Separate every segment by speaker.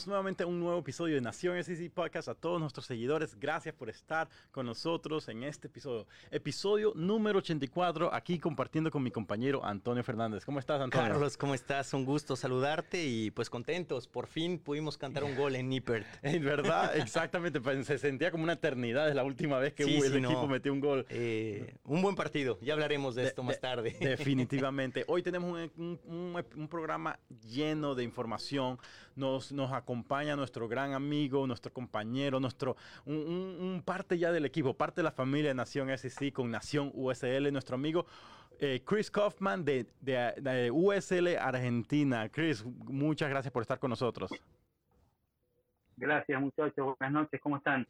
Speaker 1: bienvenidos nuevamente a un nuevo episodio de Nación SEC Podcast. A todos nuestros seguidores, gracias por estar con nosotros en este episodio. Episodio número 84, aquí compartiendo con mi compañero Antonio Fernández. ¿Cómo estás, Antonio?
Speaker 2: Carlos, ¿cómo estás? Un gusto saludarte y pues contentos. Por fin pudimos cantar un gol en Nippert.
Speaker 1: En verdad, exactamente. Pues, se sentía como una eternidad desde la última vez que el equipo metió un gol.
Speaker 2: Eh, un buen partido. Ya hablaremos de, esto más tarde.
Speaker 1: Definitivamente. Hoy tenemos un programa lleno de información nos, nos acompaña nuestro gran amigo, nuestro compañero, nuestro, un, parte ya del equipo, parte de la familia de Nación SEC con Nación USL, nuestro amigo eh, Chris Kaufman de, de, USL Argentina. Chris, muchas gracias por estar con nosotros.
Speaker 3: Gracias muchachos, buenas noches, ¿cómo están?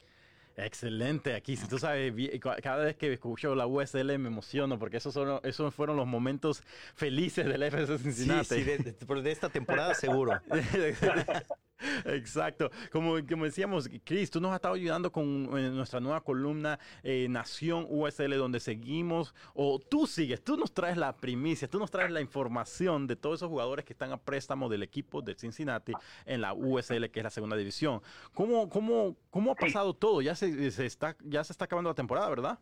Speaker 1: Excelente, aquí, si tú sabes, cada vez que escucho la USL me emociono porque esos, son, esos fueron los momentos felices del FC Cincinnati.
Speaker 2: Sí, sí de, de esta temporada seguro.
Speaker 1: Exacto. Como, como decíamos, Chris, tú nos has estado ayudando con eh, nuestra nueva columna eh, Nación USL, donde seguimos, o tú sigues, tú nos traes la primicia, tú nos traes la información de todos esos jugadores que están a préstamo del equipo de Cincinnati en la USL, que es la segunda división. ¿Cómo, cómo, cómo ha pasado todo? Ya se, se, está, ya se está acabando la temporada, ¿verdad?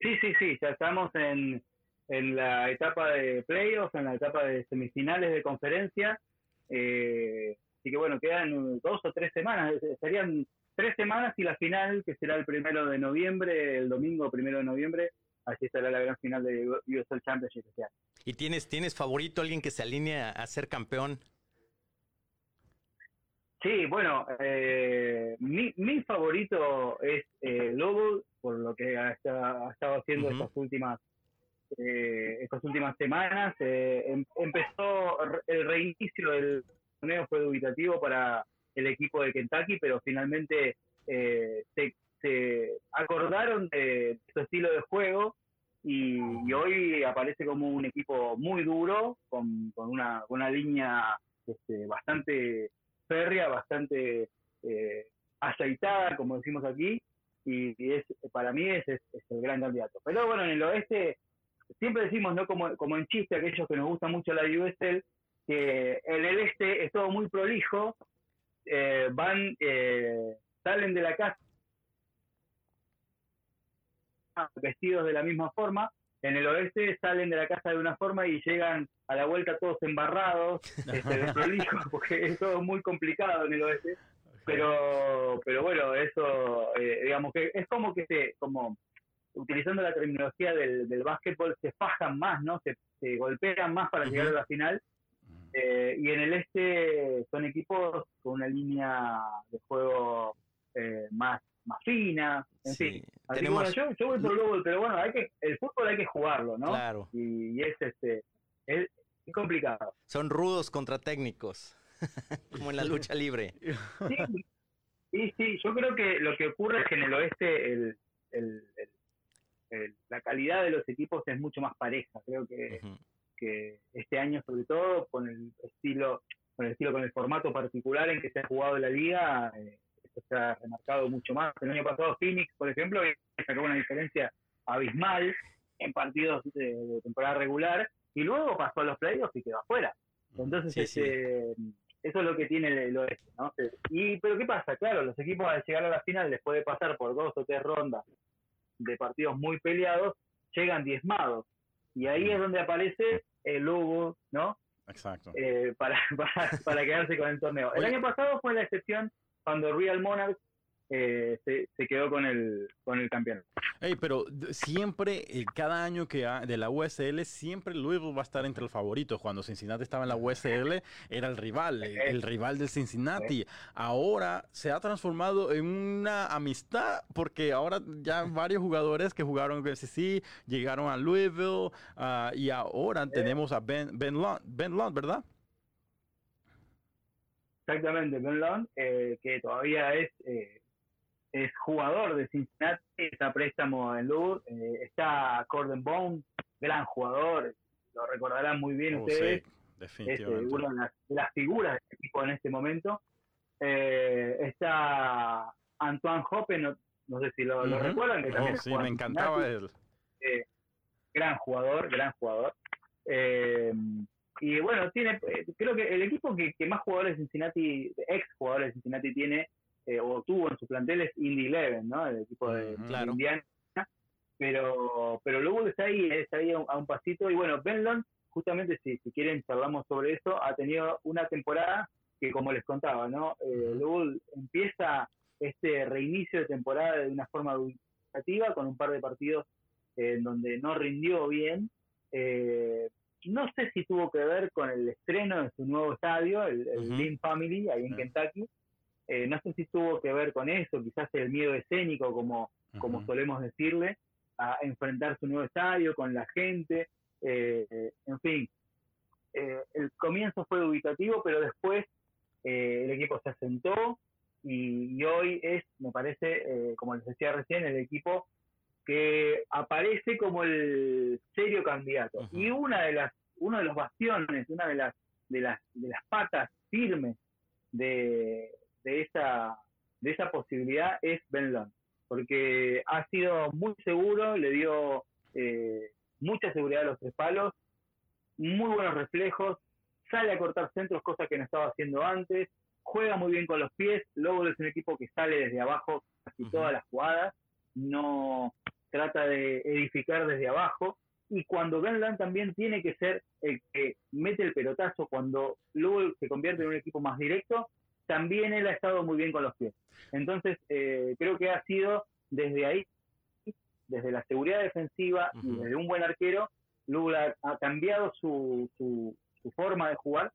Speaker 3: Sí, sí, sí, ya estamos en, en la etapa de playoffs, en la etapa de semifinales de conferencia eh, así que bueno, quedan dos o tres semanas, serían tres semanas y la final, que será el primero de noviembre, el domingo primero de noviembre, así será la gran final de USL Championship
Speaker 2: ¿Y tienes, tienes favorito alguien que se alinee a, ser campeón?
Speaker 3: Sí, bueno, eh, mi, mi favorito es eh, Lobo, por lo que ha, estado haciendo estas últimas eh, estas últimas semanas. Eh, em, empezó el reinicio del torneo fue dubitativo para el equipo de Kentucky, pero finalmente eh, se, acordaron de su estilo de juego y, hoy aparece como un equipo muy duro, con, una, una línea este, bastante férrea, bastante eh, aceitada, como decimos aquí, y, es para mí es, es, el gran candidato. Pero bueno, en el oeste siempre decimos, ¿no? Como, como en chiste, aquellos que nos gusta mucho la USL, que en el este es todo muy prolijo, eh, van, eh, salen de la casa vestidos de la misma forma, en el oeste salen de la casa de una forma y llegan a la vuelta todos embarrados, este, prolijos, porque es todo muy complicado en el oeste. Pero, pero bueno, eso, eh, digamos que es como que se, como utilizando la terminología del, del básquetbol, se fajan más, ¿no? Se, golpean más para llegar a la final. Eh, y en el este son equipos con una línea de juego eh, más más fina, en fin. Así que bueno, yo, yo voy por Global, pero bueno, hay que, el fútbol hay que jugarlo, ¿no?
Speaker 2: Claro.
Speaker 3: Y, es este es, complicado.
Speaker 2: Son rudos contra técnicos, como en la lucha libre.
Speaker 3: Sí, sí, yo creo que lo que ocurre es que en el oeste el, el la calidad de los equipos es mucho más pareja. Creo que, que este año, sobre todo, con el estilo, con el estilo, con el formato particular en que se ha jugado la liga, eh, esto se ha remarcado mucho más. El año pasado Phoenix, por ejemplo, sacó una diferencia abismal en partidos de, temporada regular y luego pasó a los playoffs y quedó afuera. Entonces, este, eso es lo que tiene el, oeste, ¿no? Y, pero ¿qué pasa? Claro, los equipos al llegar a la final, después de pasar por dos o tres rondas de partidos muy peleados, llegan diezmados. Y ahí es donde aparece el logo, ¿no?
Speaker 1: Exacto.
Speaker 3: Eh, para, para, quedarse con el torneo. El año pasado fue la excepción cuando Real Monarchs eh, se, quedó con el, con el campeonato.
Speaker 1: pero siempre, eh, cada año que de la USL, siempre Louisville va a estar entre los favoritos. Cuando Cincinnati estaba en la USL, era el rival, el, rival del Cincinnati. Ahora se ha transformado en una amistad, porque ahora ya varios jugadores que jugaron con SEC llegaron a Louisville ah, y ahora tenemos a Ben, ben, Lund, ben Lund, ¿verdad?
Speaker 3: Exactamente, Ben Lund, eh, que todavía es es jugador de Cincinnati, está préstamo en Lourdes, eh, está Corden Bone, gran jugador, lo recordarán muy bien oh, ustedes.
Speaker 1: es eh,
Speaker 3: una de las, figuras de este equipo en este momento. Eh, está Antoine Hoppe, no, sé si lo, recuerdan, que también
Speaker 1: oh, sí, me encantaba
Speaker 3: él. gran jugador, gran jugador. y bueno, tiene, eh, creo que el equipo que, más jugadores de Cincinnati, ex jugadores de Cincinnati tiene eh, o tuvo en su plantel es Indy Eleven, ¿no? El equipo de, Indiana. Pero, pero luego está ahí, está ahí a un, pasito. Y bueno, Benlon, justamente si, si quieren charlamos sobre eso, ha tenido una temporada que como les contaba, ¿no? Eh, luego empieza este reinicio de temporada de una forma educativa con un par de partidos en donde no rindió bien. Eh, no sé si tuvo que ver con el estreno de su nuevo estadio, el, el Family, ahí en Kentucky. Eh, no sé si tuvo que ver con eso, quizás el miedo escénico, como, como solemos decirle, a enfrentar su nuevo estadio con la gente. Eh, en fin, el comienzo fue dubitativo, pero después el equipo se asentó y, hoy es, me parece, como les decía recién, el equipo que aparece como el serio candidato. Y una de las, uno de los bastiones, una de las, de las, de las patas firmes de, de esa, de esa posibilidad es Ben Lund, porque ha sido muy seguro, le dio eh, mucha seguridad a los tres palos, muy buenos reflejos, sale a cortar centros, cosa que no estaba haciendo antes, juega muy bien con los pies, luego es un equipo que sale desde abajo casi todas las jugadas, no, trata de edificar desde abajo y cuando Gunland también tiene que ser el que mete el pelotazo cuando luego se convierte en un equipo más directo, también él ha estado muy bien con los pies. Entonces, eh, creo que ha sido desde ahí, desde la seguridad defensiva y desde un buen arquero, luego ha cambiado su, su, forma de jugar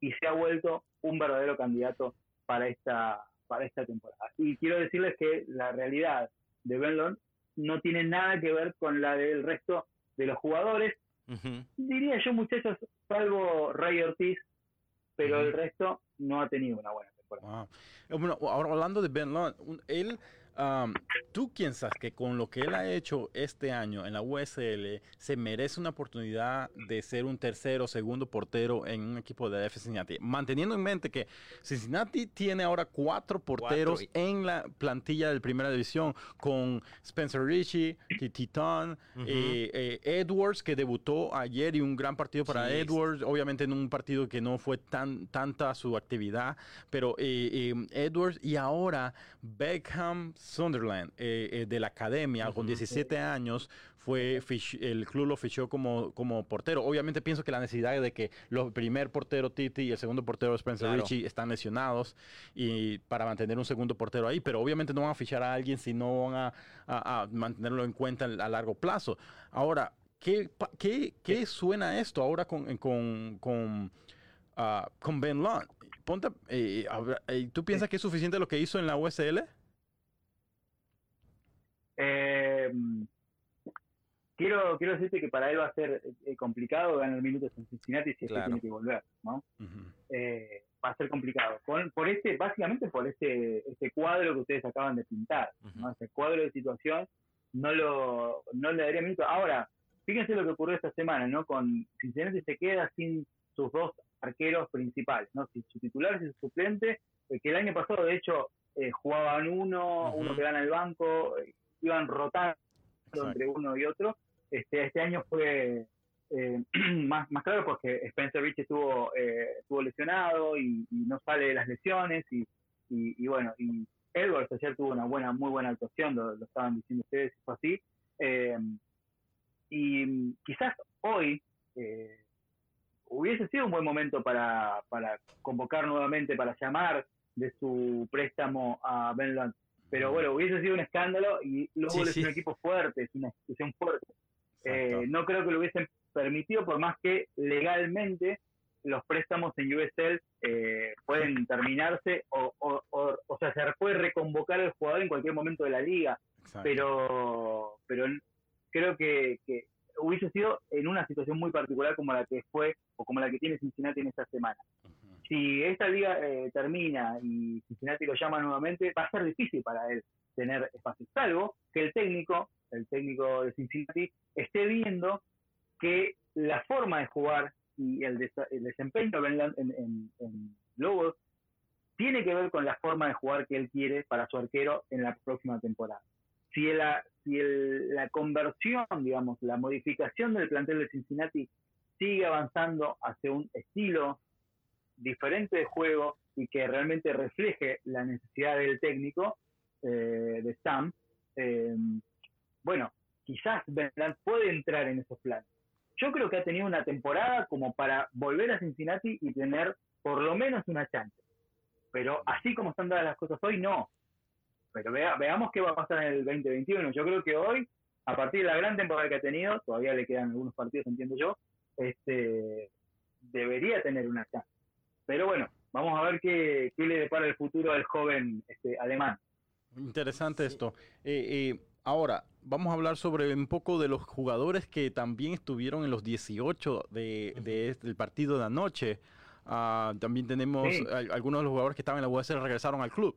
Speaker 3: y se ha vuelto un verdadero candidato para esta, para esta temporada. Y quiero decirles que la realidad de Benlon no tiene nada que ver con la del resto de los jugadores. Diría yo, muchachos, salvo Ray Ortiz, pero el resto no ha tenido una buena temporada.
Speaker 1: Bueno, ahora hablando de Ben Lund, él ¿Tú piensas que con lo que él ha hecho este año en la USL se merece una oportunidad de ser un tercero o segundo portero en un equipo de FC Cincinnati? Manteniendo en mente que Cincinnati tiene ahora cuatro porteros en la plantilla de primera división con Spencer Richie, Titan, eh, eh, Edwards que debutó ayer y un gran partido para Edwards, obviamente en un partido que no fue tan tanta su actividad, pero eh, Edwards y ahora Beckham Sunderland, eh, eh, de la academia, con 17 años, fue el club lo fichó como, como portero. Obviamente pienso que la necesidad de que el primer portero Titi y el segundo portero Spencer Richie están lesionados y para mantener un segundo portero ahí, pero obviamente no van a fichar a alguien si no van a, mantenerlo en cuenta a largo plazo. Ahora, ¿qué, qué, qué suena esto ahora con, con, con, ah, con Ben Lund? Ponte, eh, ¿Tú piensas que es suficiente lo que hizo en la USL?
Speaker 3: Eh, quiero, quiero decirte que para él va a ser eh, complicado ganar minutos en Cincinnati si es que tiene que volver, ¿no? eh, va a ser complicado. por este, básicamente por este, este cuadro que ustedes acaban de pintar, ¿no? Ese cuadro de situación no lo, no le daría minutos. Ahora, fíjense lo que ocurrió esta semana, ¿no? Con Cincinnati se queda sin sus dos arqueros principales, ¿no? Su titular y su suplente, eh, que el año pasado, de hecho, eh, jugaban uno, uno que gana el banco, iban rotando entre uno y otro. Este, este año fue eh, más, más claro porque Spencer Rich estuvo, eh, estuvo lesionado y, no sale de las lesiones y, y, bueno, y Edwards ayer tuvo una buena, muy buena actuación, lo, estaban diciendo ustedes, fue así. Eh, y quizás hoy hubiese sido un buen momento para, para convocar nuevamente, para llamar de su préstamo a Ben. Pero bueno, hubiese sido un escándalo y luego es un equipo fuerte, es una institución fuerte. Eh, no creo que lo hubiesen permitido, por más que legalmente los préstamos en USL eh, pueden terminarse o, o, o, sea, se puede reconvocar el jugador en cualquier momento de la liga. Pero pero creo que, que hubiese sido en una situación muy particular como la que fue o como la que tiene Cincinnati en esta semana si esta liga eh, termina y Cincinnati lo llama nuevamente, va a ser difícil para él tener espacio, salvo que el técnico, el técnico de Cincinnati, esté viendo que la forma de jugar y el, desempeño en, en, en, Lobos tiene que ver con la forma de jugar que él quiere para su arquero en la próxima temporada. Si, la, si la conversión, digamos, la modificación del plantel de Cincinnati sigue avanzando hacia un estilo diferente de juego y que realmente refleje la necesidad del técnico eh, de Sam, eh, bueno, quizás Bernard puede entrar en esos planes. Yo creo que ha tenido una temporada como para volver a Cincinnati y tener por lo menos una chance. Pero así como están dadas las cosas hoy, no. Pero veamos qué va a pasar en el 2021. Yo creo que hoy, a partir de la gran temporada que ha tenido, todavía le quedan algunos partidos, entiendo yo, este, debería tener una chance. Pero bueno, vamos a ver qué, qué le depara el futuro al joven este, alemán.
Speaker 1: Interesante esto. Eh, eh, ahora, vamos a hablar sobre un poco de los jugadores que también estuvieron en los 18 de, este, del partido de anoche. Ah, también tenemos algunos de los jugadores que estaban en la USL regresaron al club.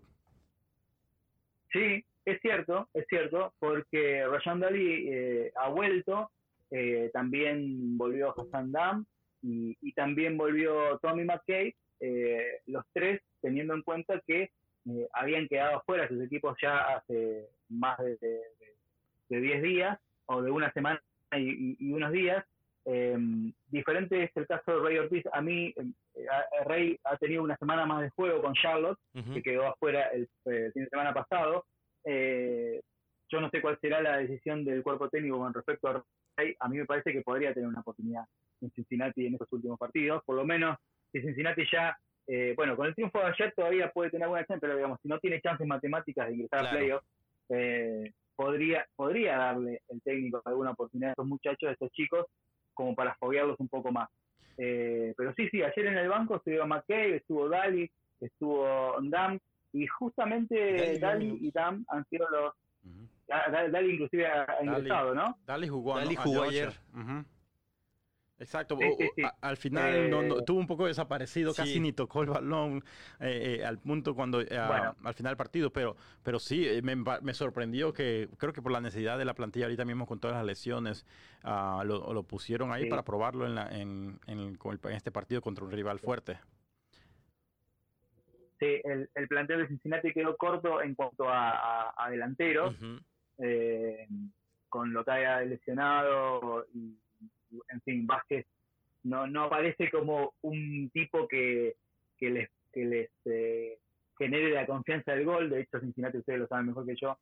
Speaker 3: Sí, es cierto, es cierto, porque Rajan Dali eh, ha vuelto, también volvió Hassan Dam y, y también volvió Tommy McKay, los tres teniendo en cuenta que eh, habían quedado fuera sus equipos ya hace más de, 10 días o de una semana y, unos días. Eh, diferente es el caso de Rey Ortiz. A mí, eh, Rey ha tenido una semana más de juego con Charlotte, que quedó afuera el, fin de semana pasado. Yo no sé cuál será la decisión del cuerpo técnico con respecto a Rey. A mí me parece que podría tener una oportunidad en Cincinnati en estos últimos partidos. Por lo menos, si Cincinnati ya eh, bueno, con el triunfo de ayer todavía puede tener alguna chance, pero digamos, si no tiene chances matemáticas de ingresar a playoff, eh, podría, podría darle el técnico alguna oportunidad a estos muchachos, a estos chicos, como para foguearlos un poco más. Eh, pero sí, sí, ayer en el banco estuvo McKay, estuvo Dali, estuvo Dam, y justamente Dali, y Dam han sido los... Dali inclusive ha ingresado, ¿no?
Speaker 1: Dali jugó, Dali jugó ayer. Exacto, al final eh, tuvo un poco desaparecido, casi ni tocó el balón eh, eh, al punto cuando al final del partido, pero, pero sí, me, sorprendió que creo que por la necesidad de la plantilla ahorita mismo con todas las lesiones ah, lo, pusieron ahí para probarlo en, la, en, en, este partido contra un rival fuerte.
Speaker 3: Sí, el, el plantel de Cincinnati quedó corto en cuanto a, delanteros, con lo que haya lesionado y en fin, Vázquez no, no aparece como un tipo que, que les, que les eh, genere la confianza del gol. De hecho, Cincinnati, ustedes lo saben mejor que yo,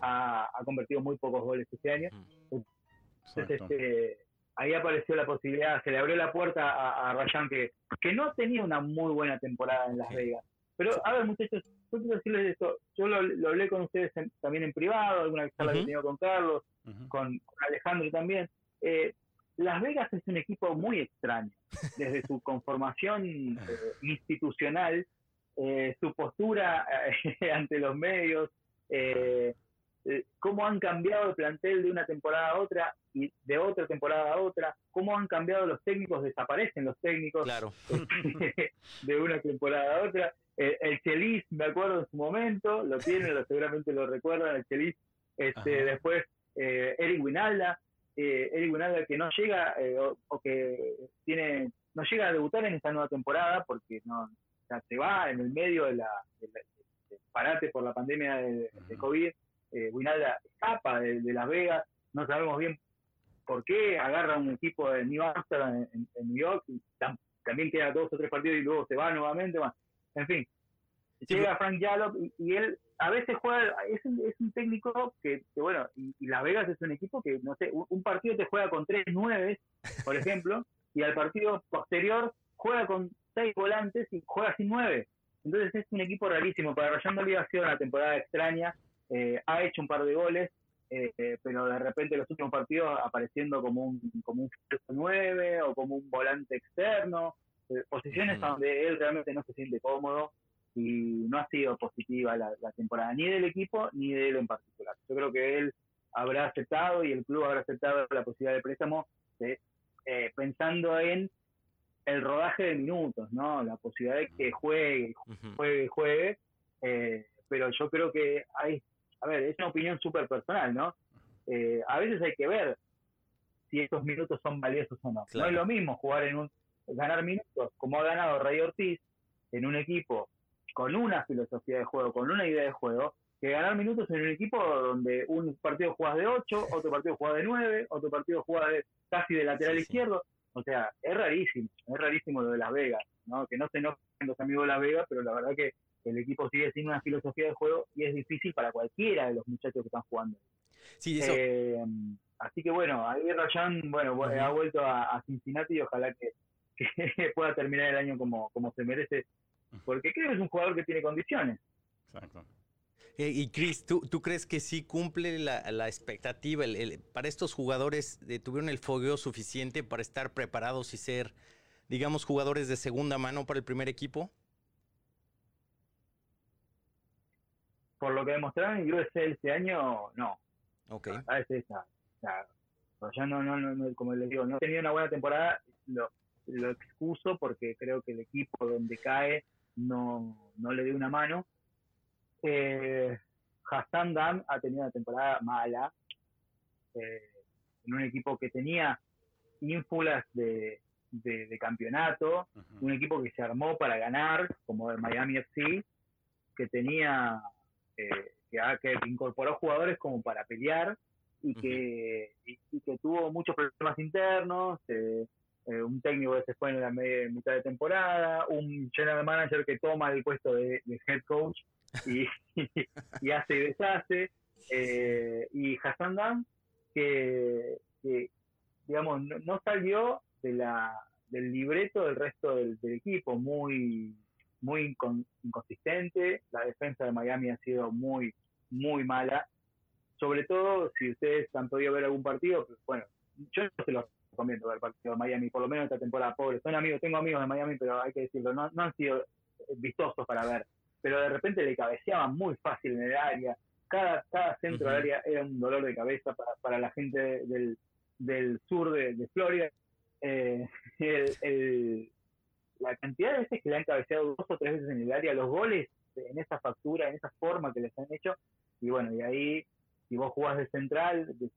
Speaker 3: ha, convertido muy pocos goles este año. Entonces, este, ahí apareció la posibilidad, se le abrió la puerta a, a Rayan, que, que no tenía una muy buena temporada en Las Vegas. Pero, a ver, muchachos, yo quiero decirles esto. Yo lo, hablé con ustedes también en privado, alguna vez uh he tenido con Carlos, con, Alejandro también. Eh, las Vegas es un equipo muy extraño, desde su conformación eh, institucional, eh, su postura eh, ante los medios, cómo han cambiado el plantel de una temporada a otra y de otra temporada a otra, cómo han cambiado los técnicos, desaparecen los técnicos
Speaker 2: claro.
Speaker 3: de una temporada a otra. El Chelis, me acuerdo en su momento, lo tienen, lo, seguramente lo recuerdan, el Chelis, este, después Eric Winalda, eh, Eric que no llega eh, o, que tiene no llega a debutar en esta nueva temporada porque no se va en el medio de la, parate por la pandemia de, COVID. Eh, Winalda escapa de, Las Vegas, no sabemos bien por qué, agarra un equipo de New Amsterdam en, New York y también queda dos o tres partidos y luego se va nuevamente. En fin, llega Frank Yallop y, él a veces juega, es un, es un técnico que, bueno, y, Las Vegas es un equipo que, no sé, un, partido te juega con tres nueve, por ejemplo, y al partido posterior juega con seis volantes y juega sin nueve. Entonces es un equipo rarísimo. Para Ryan Bolívar ha sido una temporada extraña, eh, ha hecho un par de goles, eh, pero de repente los últimos partidos apareciendo como un como un 9 o como un volante externo, eh, posiciones donde él realmente no se siente cómodo y no ha sido positiva la, temporada, ni del equipo ni de él en particular. Yo creo que él habrá aceptado y el club habrá aceptado la posibilidad de préstamo eh, pensando en el rodaje de minutos, ¿no? La posibilidad de que juegue, juegue, juegue, eh, pero yo creo que hay, a ver, es una opinión súper personal, ¿no? Eh, a veces hay que ver si estos minutos son valiosos o no. No es lo mismo jugar en un, ganar minutos como ha ganado Rey Ortiz en un equipo con una filosofía de juego, con una idea de juego, que ganar minutos en un equipo donde un partido juegas de 8, otro partido juega de 9, otro partido juega de, casi de lateral izquierdo. O sea, es rarísimo, es rarísimo lo de Las Vegas, ¿no? Que no se enojen los amigos de Las Vegas, pero la verdad que el equipo sigue sin una filosofía de juego y es difícil para cualquiera de los muchachos que están jugando.
Speaker 2: Sí, eso.
Speaker 3: Eh, así que bueno, ahí Rayan, bueno, ha vuelto a, Cincinnati y ojalá que, que, pueda terminar el año como, como se merece, porque creo que es un jugador que tiene condiciones. Exacto.
Speaker 2: Eh, y Chris, ¿tú, ¿tú, crees que sí cumple la, la expectativa? El, para estos jugadores eh, tuvieron el fogueo suficiente para estar preparados y ser, digamos, jugadores de segunda mano para el primer equipo?
Speaker 3: Por lo que demostraron en USL este año, no.
Speaker 2: Ok.
Speaker 3: Ah, es esa. O sea, no, no, no, como les digo, no tenía una buena temporada, lo, lo excuso porque creo que el equipo donde cae no, no le dio una mano. Eh, Hassan Dam ha tenido una temporada mala eh, en un equipo que tenía ínfulas de, de, campeonato, un equipo que se armó para ganar, como el Miami FC, que tenía, eh, que, incorporó jugadores como para pelear y que, y, que tuvo muchos problemas internos, eh, eh, un técnico que se fue en la mitad de temporada, un general manager que toma el puesto de head coach y, hace y deshace. Eh, y Hassan Dam, que, digamos, no, salió de la, del libreto del resto del, equipo, muy, muy inconsistente. La defensa de Miami ha sido muy, muy mala. Sobre todo, si ustedes han podido ver algún partido, bueno, yo no se los recomiendo ver el partido de Miami, por lo menos esta temporada pobre. Son amigos, tengo amigos de Miami, pero hay que decirlo, no, no han sido vistosos para ver pero de repente le cabeceaban muy fácil en el área. Cada, cada centro de área era un dolor de cabeza para, para la gente del, del sur de, Florida. Eh, el, la cantidad de veces que le han cabeceado dos o tres veces en el área, los goles en esa factura, en esa forma que les han hecho, y bueno, y ahí, si vos jugás de central, de,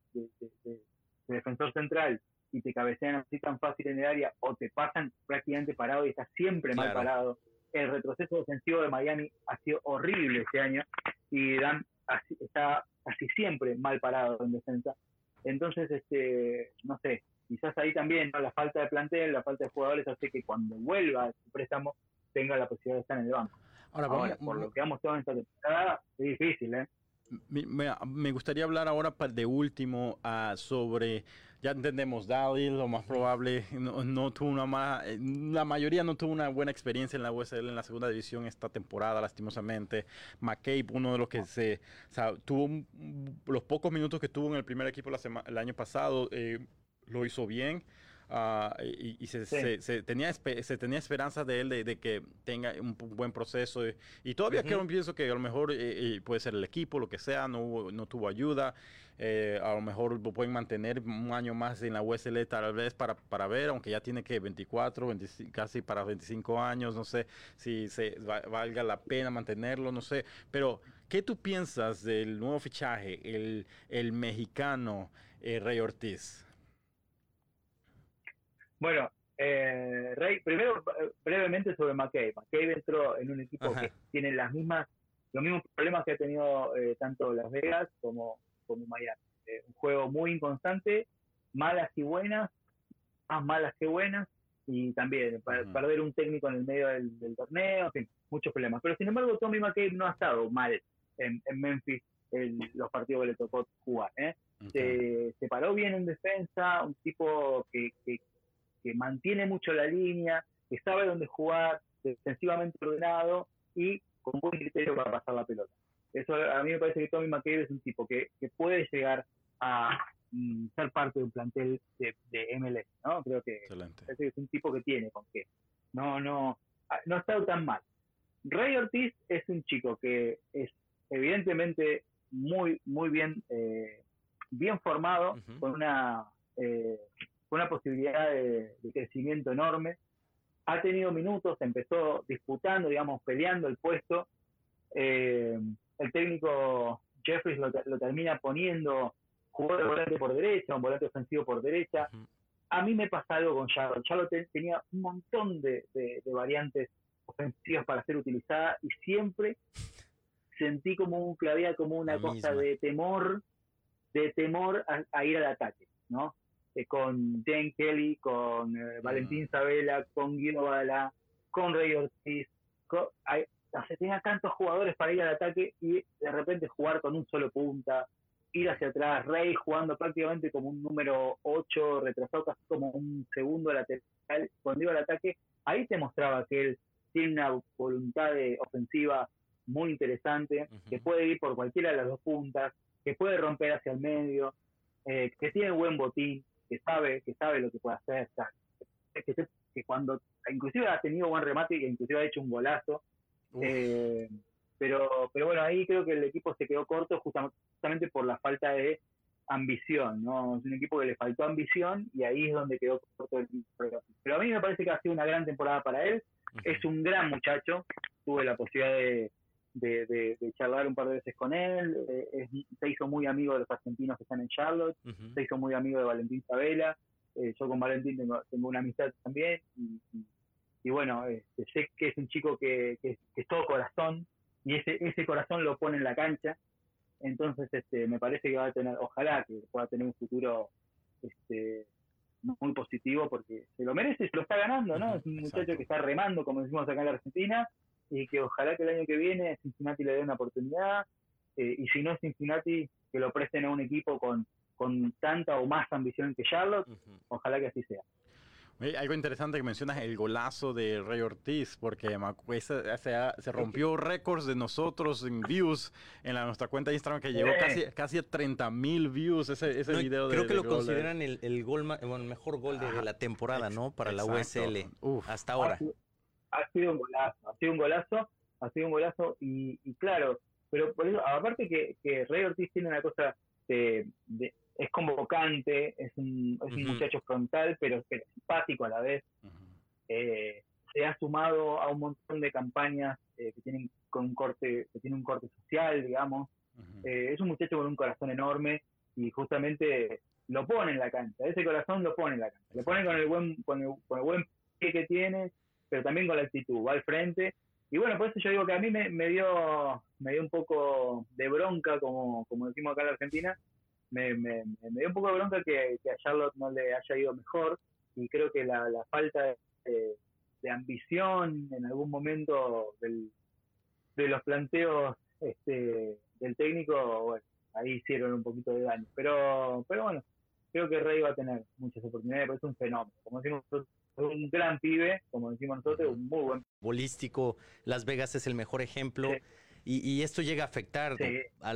Speaker 3: defensor central, y te cabecean así tan fácil en el área, o te pasan prácticamente parado y estás siempre mal parado, el retroceso defensivo de Miami ha sido horrible este año y Dan está casi siempre mal parado en defensa. Entonces, este, no sé, quizás ahí también la falta de plantel, la falta de jugadores hace que cuando vuelva su préstamo tenga la posibilidad de estar en el banco. Ahora, por lo que hemos en esta temporada, es difícil, ¿eh?
Speaker 1: Me, gustaría hablar ahora de último uh, sobre ya entendemos, Daryl, lo más probable, no, tuvo una más, eh, la mayoría no tuvo una buena experiencia en la USL en la segunda división esta temporada, lastimosamente. McCabe, uno de los que se, tuvo los pocos minutos que tuvo en el primer equipo la el año pasado, eh, lo hizo bien. Ah, y, se, tenía, se tenía esperanza de él de, que tenga un buen proceso. Y, todavía creo, pienso que a lo mejor eh, puede ser el equipo, lo que sea, no, no tuvo ayuda. Eh, a lo mejor lo pueden mantener un año más en la USL tal vez para, para ver, aunque ya tiene que 24, casi para 25 años, no sé si se valga la pena mantenerlo, no sé, pero ¿qué tú piensas del nuevo fichaje, el, el mexicano eh, Rey Ortiz?
Speaker 3: Bueno, eh, Rey, primero brevemente sobre McKay. McKay entró en un equipo que tiene las mismas, los mismos problemas que ha tenido tanto Las Vegas como, como Miami. Eh, un juego muy inconstante, malas y buenas, más malas que buenas, y también perder un técnico en el medio del, torneo, en fin, muchos problemas. Pero sin embargo, Tommy McCabe no ha estado mal en, Memphis en los partidos que le tocó jugar. ¿eh? Se, paró bien en defensa, un tipo que, que, mantiene mucho la línea, que sabe dónde jugar, defensivamente ordenado y con buen criterio para pasar la pelota. Eso a mí me parece que Tommy McCabe es un tipo que, que puede llegar a mm, ser parte de un plantel de, de MLS, ¿no? Creo que es un tipo que tiene con qué. No, no, ah, no ha estado tan mal. Ray Ortiz es un chico que es evidentemente muy, muy bien, eh, bien formado, con una, eh, una posibilidad de, de, crecimiento enorme. Ha tenido minutos, empezó disputando, digamos, peleando el puesto. Eh, el técnico Jeffries lo, termina poniendo, jugó de volante por derecha, un volante ofensivo por derecha. A mí me pasa algo con Charlotte. Charlotte tenía un montón de, variantes ofensivas para ser utilizada y siempre sentí como un clavía, como una cosa de temor, de temor a, ir al ataque, ¿no? Eh, con Jane Kelly, con eh, Valentín Sabela, con Guido Bala, con Rey Ortiz. hay, tenía tantos jugadores para ir al ataque y de repente jugar con un solo punta, ir hacia atrás, Rey jugando prácticamente como un número 8, retrasado casi como un segundo lateral cuando iba al ataque, ahí te mostraba que él tiene una voluntad de ofensiva muy interesante, que puede ir por cualquiera de las dos puntas, que puede romper hacia el medio, eh, que tiene buen botín, que sabe, que sabe lo que puede hacer, que, que, cuando inclusive ha tenido buen remate y inclusive ha hecho un golazo. Eh, pero, pero bueno, ahí creo que el equipo se quedó corto justamente por la falta de ambición, ¿no? Es un equipo que le faltó ambición y ahí es donde quedó corto el pero, pero a mí me parece que ha sido una gran temporada para él. Es un gran muchacho. Tuve la posibilidad de, de, charlar un par de veces con él. Eh, se hizo muy amigo de los argentinos que están en Charlotte. Se hizo muy amigo de Valentín Sabela. Eh, yo con Valentín tengo, tengo una amistad también. Y, bueno, este, sé que es un chico que, que, es todo corazón. Y ese, ese corazón lo pone en la cancha. Entonces, este, me parece que va a tener, ojalá que pueda tener un futuro este, muy positivo porque se lo merece y se lo está ganando, ¿no? Es un muchacho que está remando, como decimos acá en la Argentina, y que ojalá que el año que viene Cincinnati le dé una oportunidad, eh, y si no es Cincinnati, que lo presten a un equipo con, con tanta o más ambición que Charlotte, ojalá que así sea
Speaker 1: algo interesante que mencionas el golazo de Rey Ortiz, porque se, se, rompió récords de nosotros en views en la, nuestra cuenta de Instagram que llegó casi, casi a 30 mil views ese, ese video.
Speaker 2: Creo que lo consideran el, el, gol, bueno, mejor gol de, la temporada, ¿no? Para la USL hasta ahora.
Speaker 3: Ha, sido un golazo, ha sido un golazo, ha sido un golazo y, claro, pero por eso, aparte que, que Rey Ortiz tiene una cosa de es convocante, es un, es un muchacho frontal, pero, simpático a la vez. Eh, se ha sumado a un montón de campañas eh, que tienen con un corte, que tiene un corte social, digamos. Eh, es un muchacho con un corazón enorme y justamente lo pone en la cancha. Ese corazón lo pone en la cancha. Lo pone con el buen, con el, buen pie que tiene, pero también con la actitud. Va al frente. Y bueno, por eso yo digo que a mí me, me dio me dio un poco de bronca, como, como decimos acá en la Argentina, me, me, dio un poco de bronca que, a Charlotte no le haya ido mejor y creo que la, falta de, ambición en algún momento del, de los planteos este, del técnico, bueno, ahí hicieron un poquito de daño. Pero, pero bueno, creo que Rey va a tener muchas oportunidades, es un fenómeno. Como decimos nosotros, un gran pibe, como decimos nosotros, un muy buen.
Speaker 2: Bolístico, Las Vegas es el mejor ejemplo. Y, esto llega a afectar a,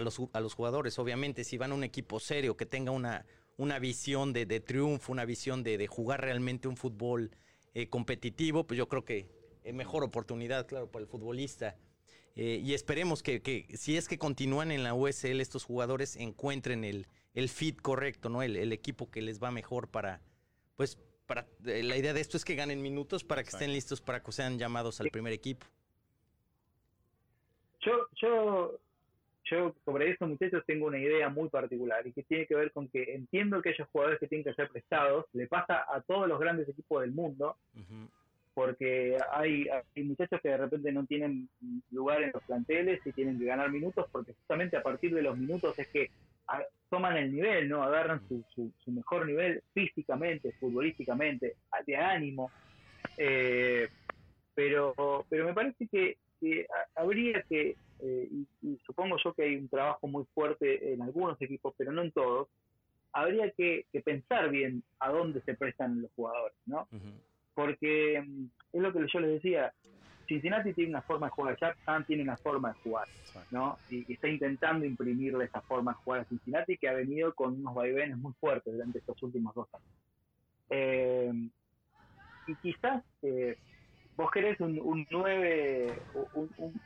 Speaker 2: los, a, los, jugadores, obviamente, si van a un equipo serio, que tenga una, una visión de, triunfo, una visión de, jugar realmente un fútbol eh, competitivo, pues yo creo que es mejor oportunidad, claro, para el futbolista. Eh, y esperemos que, si es que continúan en la USL, estos jugadores encuentren el, el fit correcto, ¿no? El, equipo que les va mejor para, pues, para, eh, la idea de esto es que ganen minutos para que estén listos para que sean llamados al primer equipo.
Speaker 3: Yo, yo, yo sobre eso, muchachos, tengo una idea muy particular y que tiene que ver con que entiendo que aquellos jugadores que tienen que ser prestados. Le pasa a todos los grandes equipos del mundo, porque hay, hay muchachos que de repente no tienen lugar en los planteles y tienen que ganar minutos, porque justamente a partir de los minutos es que toman el nivel, ¿no? Agarran su, su, mejor nivel físicamente, futbolísticamente, de ánimo. Eh, pero, pero me parece que que habría que, eh, y, supongo yo que hay un trabajo muy fuerte en algunos equipos, pero no en todos, habría que, pensar bien a dónde se prestan los jugadores, ¿no? Porque mm, es lo que yo les decía, Cincinnati tiene una forma de jugar, Jackson tiene una forma de jugar, ¿no? Y, está intentando imprimirle esa forma de jugar a Cincinnati que ha venido con unos vaivenes muy fuertes durante estos últimos dos años. Eh, y quizás eh, vos querés un, un 9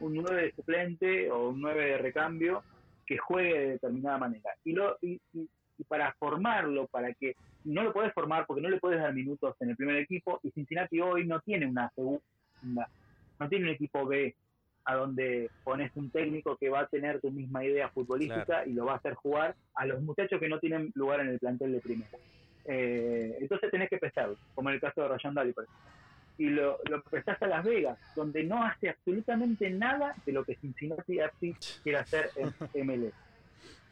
Speaker 3: un, de suplente o un 9 de recambio que juegue de determinada manera. Y, lo, y, para formarlo, para que no lo puedes formar porque no le puedes dar minutos en el primer equipo y Cincinnati hoy no tiene una segunda, no tiene un equipo B a donde pones un técnico que va a tener tu misma idea futbolística y lo va a hacer jugar a los muchachos que no tienen lugar en el plantel de primera. Eh, entonces tenés que prestarlo, como en el caso de Rayan Dali, por ejemplo y lo, lo prestás a Las Vegas, donde no hace absolutamente nada de lo que Cincinnati quiere hacer en MLS.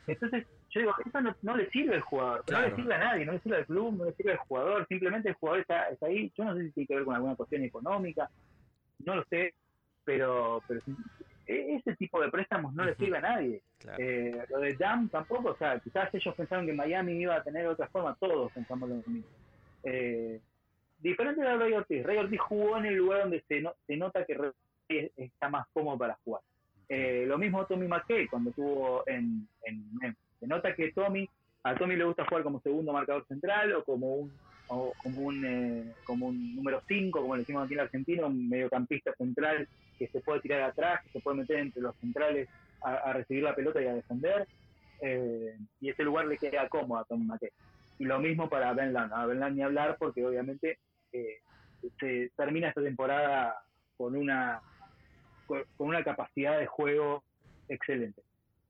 Speaker 3: Entonces, yo digo, eso no, le sirve al jugador, no le sirve a nadie, no le sirve al club, no le sirve al jugador, simplemente el jugador está, está ahí, yo no sé si tiene que ver con alguna cuestión económica, no lo sé, pero, pero e, ese tipo de préstamos no le sirve a nadie. Eh, lo de Jam tampoco, o sea, quizás ellos pensaron que Miami iba a tener otra forma, todos pensamos lo mismo. Eh, diferente de Ray Ortiz, Ray Ortiz jugó en el lugar donde se, se nota que Ray está más cómodo para jugar. Eh, lo mismo Tommy McKay cuando estuvo en, en Se nota que Tommy, a Tommy le gusta jugar como segundo marcador central o como un o como un eh, como un número 5, como le decimos aquí en Argentina, un mediocampista central que se puede tirar atrás, que se puede meter entre los centrales a, recibir la pelota y a defender. Eh, y ese lugar le queda cómodo a Tommy McKay. Y lo mismo para Ben Lang. A Ben Lang ni hablar porque obviamente eh, se termina esta temporada con una con una capacidad de juego excelente.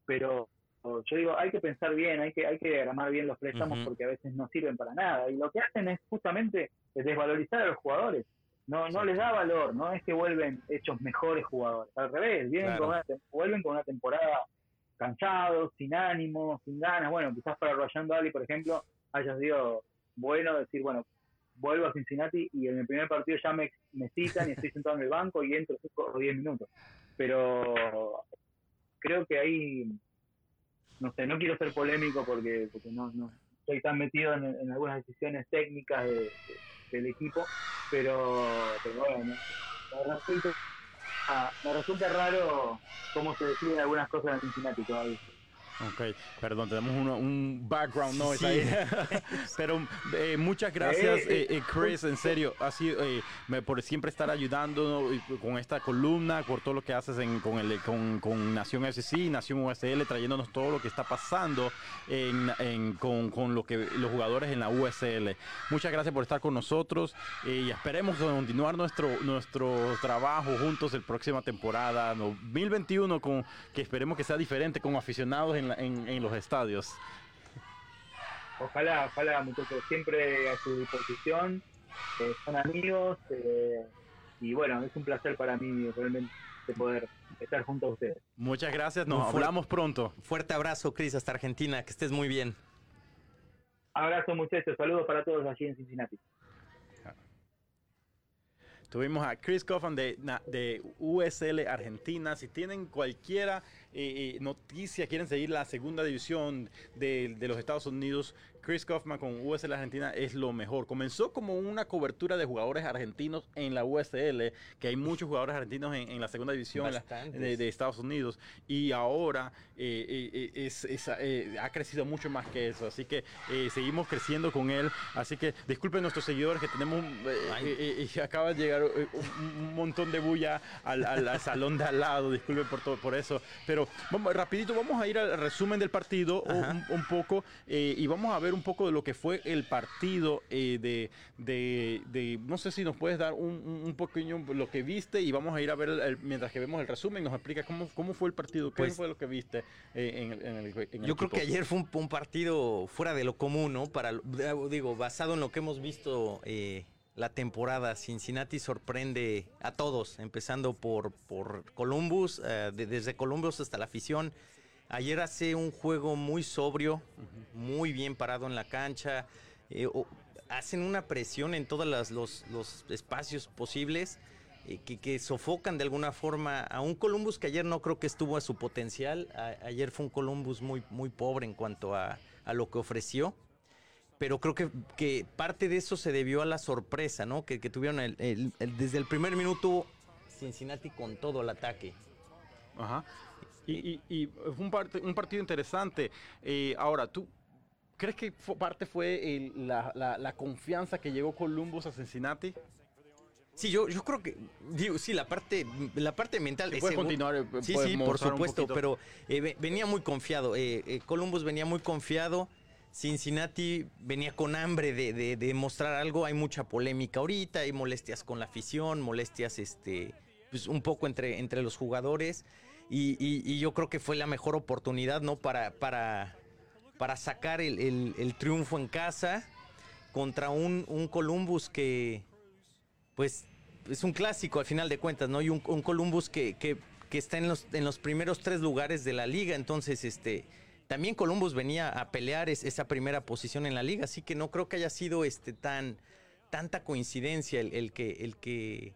Speaker 3: Pero yo digo, hay que pensar bien, hay que hay que diagramar bien los préstamos porque a veces no sirven para nada. Y lo que hacen es justamente desvalorizar a los jugadores. No no les da valor, no es que vuelven hechos mejores jugadores, al revés, vienen con una, vuelven con una temporada cansados, sin ánimo, sin ganas, bueno, quizás para Ryan Daly, por ejemplo, haya sido bueno decir, bueno, vuelvo a Cincinnati y en el primer partido ya me, me citan y estoy sentado en el banco y entro 5 o 10 minutos, pero creo que ahí, no sé, no quiero ser polémico porque, porque no, no estoy tan metido en, algunas decisiones técnicas de del equipo, pero, bueno, me resulta, me resulta raro cómo se deciden algunas cosas en Cincinnati todavía.
Speaker 1: Ok, perdón, tenemos un background noise ahí. Pero eh, muchas gracias, eh, eh, Chris, en serio, así por siempre estar ayudando con esta columna, por todo lo que haces con, el, con, con Nación SC, Nación USL, trayéndonos todo lo que está pasando en, con, con, lo que los jugadores en la USL. Muchas gracias por estar con nosotros y esperemos continuar nuestro, nuestro trabajo juntos el próxima temporada 2021, con, que esperemos que sea diferente con aficionados en en, los estadios.
Speaker 3: Ojalá, ojalá, muchachos, siempre a su disposición. Eh, son amigos eh, y bueno, es un placer para mí realmente poder estar junto a ustedes.
Speaker 1: Muchas gracias, nos hablamos pronto.
Speaker 2: Fuerte abrazo, Cris, hasta Argentina, que estés muy bien.
Speaker 3: Abrazo, muchachos, saludos para todos allí en Cincinnati.
Speaker 1: Tuvimos a Chris Coffin de, de USL Argentina. Si tienen cualquiera eh, eh, noticia, quieren seguir la segunda división de, de los Estados Unidos, Chris Kaufman con USL Argentina es lo mejor. Comenzó como una cobertura de jugadores argentinos en la USL, que hay muchos jugadores argentinos en, la segunda división de, Estados Unidos, y ahora eh, eh, eh, ha crecido mucho más que eso. Así que seguimos creciendo con él. Así que disculpen nuestros seguidores que tenemos, y acaba de llegar un, montón de bulla al, salón de al lado. Disculpen por todo por eso. Pero vamos, rapidito, vamos a ir al resumen del partido un, un, poco y vamos a ver un poco de lo que fue el partido eh, de, de, no sé si nos puedes dar un, un, pequeño lo que viste y vamos a ir a ver mientras que vemos el resumen, nos explica cómo, cómo fue el partido, qué pues fue lo que viste eh, en, el,
Speaker 2: Yo creo que ayer fue un, partido fuera de lo común, ¿no? Para, digo, basado en lo que hemos visto eh, la temporada. Cincinnati sorprende a todos, empezando por, por Columbus, desde Columbus hasta la afición. Ayer hace un juego muy sobrio, muy bien parado en la cancha. Eh, hacen una presión en todos los, espacios posibles eh, que, sofocan de alguna forma a un Columbus que ayer no creo que estuvo a su potencial. ayer fue un Columbus muy, muy pobre en cuanto a, lo que ofreció. Pero creo que, parte de eso se debió a la sorpresa, ¿no? Que, tuvieron desde el primer minuto Cincinnati con todo el ataque.
Speaker 1: Ajá. Y, fue un, un partido interesante. Eh, ahora, ¿tú crees que parte fue la, confianza que llegó Columbus a Cincinnati?
Speaker 2: Sí, yo, yo creo que, digo, sí, la parte, la parte mental.
Speaker 1: puede continuar. Eh,
Speaker 2: sí, sí, por supuesto, pero eh, venía muy confiado. Columbus venía muy confiado. Cincinnati venía con hambre de, de, mostrar algo. Hay mucha polémica ahorita, hay molestias con la afición, molestias este, pues, un poco entre, entre los jugadores. Y, yo creo que fue la mejor oportunidad, ¿no? Para, para, para sacar el, triunfo en casa contra un, Columbus que, pues, es un clásico al final de cuentas, ¿no? Y un, Columbus que, está en los, en los primeros tres lugares de la liga, entonces, este, también Columbus venía a pelear esa primera posición en la liga, así que no creo que haya sido este tan tanta coincidencia el, que el que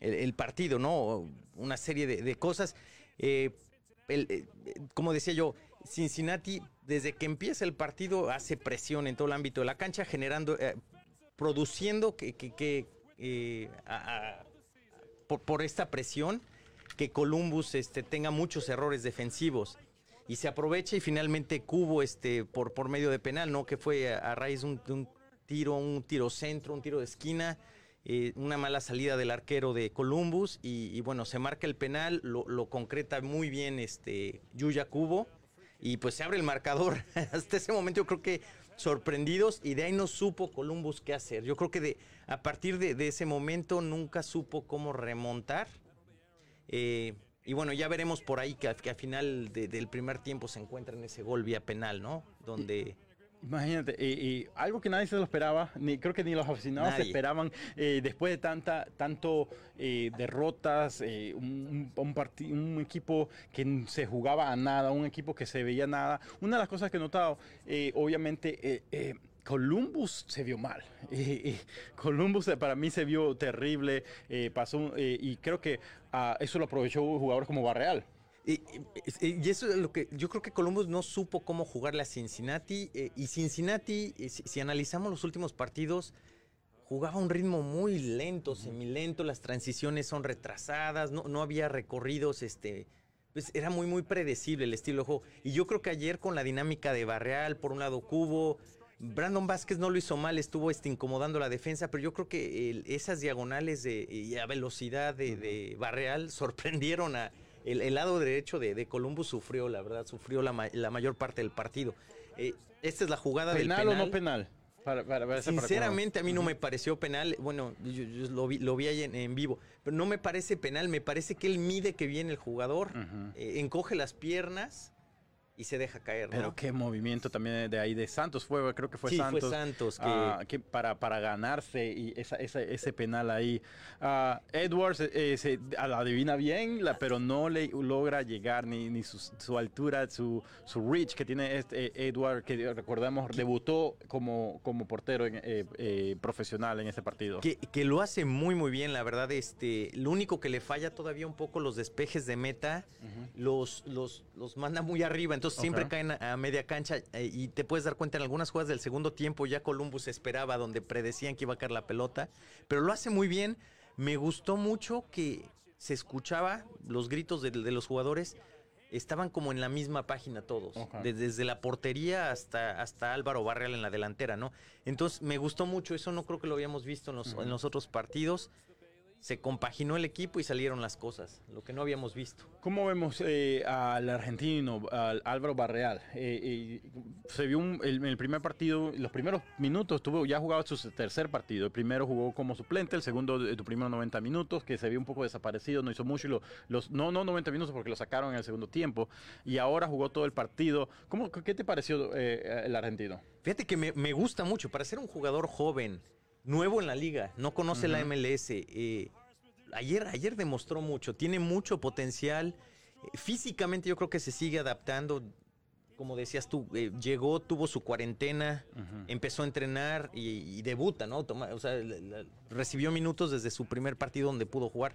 Speaker 2: el, partido, ¿no? Una serie de, cosas. Eh, eh, como decía yo, Cincinnati desde que empieza el partido hace presión en todo el ámbito de la cancha, generando, eh, produciendo que, por, esta presión que Columbus este, tenga muchos errores defensivos y se aprovecha y finalmente Cubo este por, medio de penal, ¿no? Que fue a, raíz de un, tiro, un tiro centro, un tiro de esquina, eh, una mala salida del arquero de Columbus y, bueno, se marca el penal, lo, concreta muy bien este Yuya Cubo y pues se abre el marcador. Hasta ese momento yo creo que sorprendidos y de ahí no supo Columbus qué hacer. Yo creo que de, a partir de, ese momento nunca supo cómo remontar. Eh, y bueno, ya veremos por ahí que, al final del primer tiempo se encuentra en ese gol vía penal, ¿no? Donde...
Speaker 1: Imagínate, y, algo que nadie se lo esperaba, ni creo que ni los aficionados se esperaban eh, después de tanta, tanto eh, derrotas, eh, un, un, un, equipo que se jugaba a nada, un equipo que se veía nada. Una de las cosas que he notado, obviamente, Columbus se vio mal. Columbus para mí se vio terrible. pasó y creo que ah, eso lo aprovechó un jugador como Barreal.
Speaker 2: Y, eso es lo que yo creo que Columbus no supo cómo jugarle a Cincinnati. Eh, y Cincinnati, eh, si, analizamos los últimos partidos, jugaba a un ritmo muy lento, semilento, las transiciones son retrasadas, no, no había recorridos, este, pues era muy, muy predecible el estilo de juego. Y yo creo que ayer con la dinámica de Barreal, por un lado Cubo, Brandon Vázquez no lo hizo mal, estuvo este, incomodando la defensa, pero yo creo que esas diagonales de, y a velocidad de, de Barreal sorprendieron a el, lado derecho de, Columbus sufrió, la verdad, sufrió la, mayor parte del partido. Eh, esta es la jugada del penal.
Speaker 1: ¿Penal o no penal?
Speaker 2: Sinceramente a mí no me pareció penal, bueno, yo, lo, vi, lo vi ahí en, vivo, pero no me parece penal, me parece que él mide que viene el jugador, eh, encoge las piernas y se deja caer.
Speaker 1: Pero qué movimiento también de ahí de Santos fue, creo que fue Santos.
Speaker 2: Fue Santos
Speaker 1: ah, que... para, para ganarse y esa, ese penal ahí. Uh, Edwards eh, se adivina bien, la, pero no le logra llegar ni, ni su, altura, su, su reach que tiene este eh, Edwards, que recordamos debutó como, como portero eh, profesional en ese partido.
Speaker 2: Que, que, lo hace muy muy bien, la verdad. Este, lo único que le falla todavía un poco los despejes de meta, los, los, los manda muy arriba. Entonces siempre caen a, media cancha eh, y te puedes dar cuenta en algunas jugadas del segundo tiempo ya Columbus esperaba donde predecían que iba a caer la pelota, pero lo hace muy bien. Me gustó mucho que se escuchaba los gritos de, los jugadores estaban como en la misma página todos, desde, la portería hasta, hasta Álvaro Barreal en la delantera, ¿no? Entonces me gustó mucho, eso no creo que lo habíamos visto en los, en los otros partidos se compaginó el equipo y salieron las cosas, lo que no habíamos visto.
Speaker 1: ¿Cómo vemos eh, al argentino, al Álvaro Barreal? Eh, se vio en el, primer partido, los primeros minutos, tuvo ya jugado su tercer partido. El primero jugó como suplente, el segundo de tus primeros 90 minutos, que se vio un poco desaparecido, no hizo mucho. Y los, no, no 90 minutos porque lo sacaron en el segundo tiempo. Y ahora jugó todo el partido. ¿Cómo, ¿Qué te pareció eh, el argentino?
Speaker 2: Fíjate que me, me gusta mucho. Para ser un jugador joven, nuevo en la liga, no conoce la MLS. Eh, ayer, ayer demostró mucho, tiene mucho potencial. Eh, físicamente yo creo que se sigue adaptando. Como decías tú, eh, llegó, tuvo su cuarentena, empezó a entrenar y, debuta, ¿no? o sea, recibió minutos desde su primer partido donde pudo jugar.